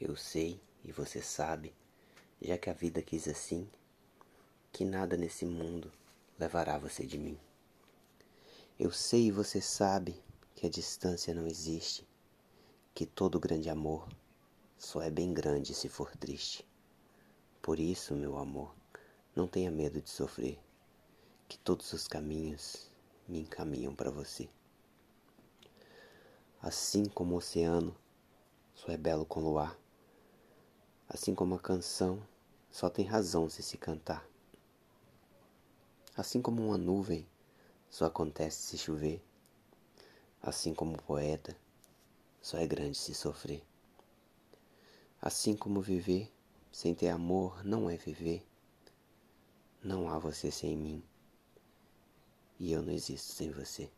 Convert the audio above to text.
Eu sei e você sabe, já que a vida quis assim, que nada nesse mundo levará você de mim. Eu sei e você sabe que a distância não existe, que todo grande amor só é bem grande se for triste. Por isso, meu amor, não tenha medo de sofrer, que todos os caminhos me encaminham para você. Assim como o oceano só é belo com luar, assim como a canção só tem razão se se cantar. Assim como uma nuvem só acontece se chover, assim como o poeta só é grande se sofrer. Assim como viver sem ter amor não é viver, não há você sem mim e eu não existo sem você.